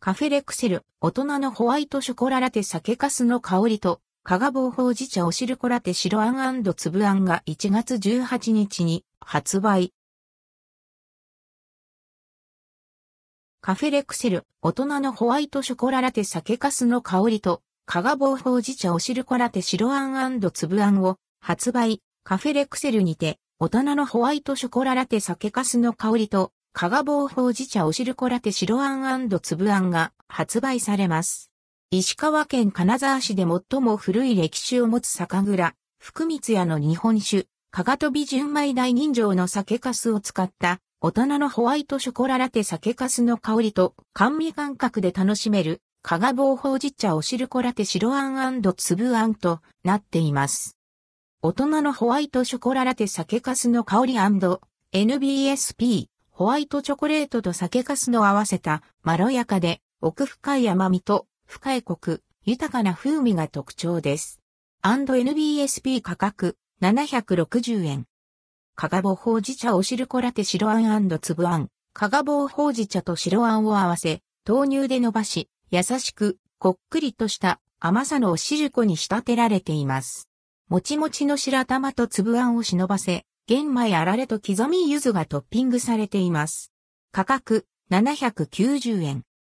カフェレクセル、大人のホワイトショコララテ酒粕の香りと、加賀棒ほうじ茶おしるこラテ白あん粒あんが1月18日に発売。カフェレクセル、大人のホワイトショコララテ酒粕の香りと、加賀棒ほうじ茶おしるこラテ白あん粒あんを発売。カフェレクセルにて、大人のホワイトショコララテ酒粕の香りと、加賀棒ほうじ茶おしるこラテ白あん粒あんが発売されます。石川県金沢市で最も古い歴史を持つ酒蔵、福光屋の日本酒、加賀飛び純米大人情の酒粕を使った大人のホワイトショコララテ酒粕の香りと甘味感覚で楽しめる加賀棒ほうじ茶おしるこラテ白あん粒あんとなっています。大人のホワイトショコララテ酒粕の香り &NBSP ホワイトチョコレートと酒粕の合わせたまろやかで奥深い甘みと深いコク、豊かな風味が特徴です。&NBSP 価格760円。加賀棒ほうじ茶おしるこラテ白あん粒あん。加賀棒ほうじ茶と白あんを合わせ、豆乳で伸ばし、優しく、こっくりとした甘さのおしるこに仕立てられています。もちもちの白玉と粒あんを忍ばせ、玄米あられと刻み柚子がトッピングされています。価格790円。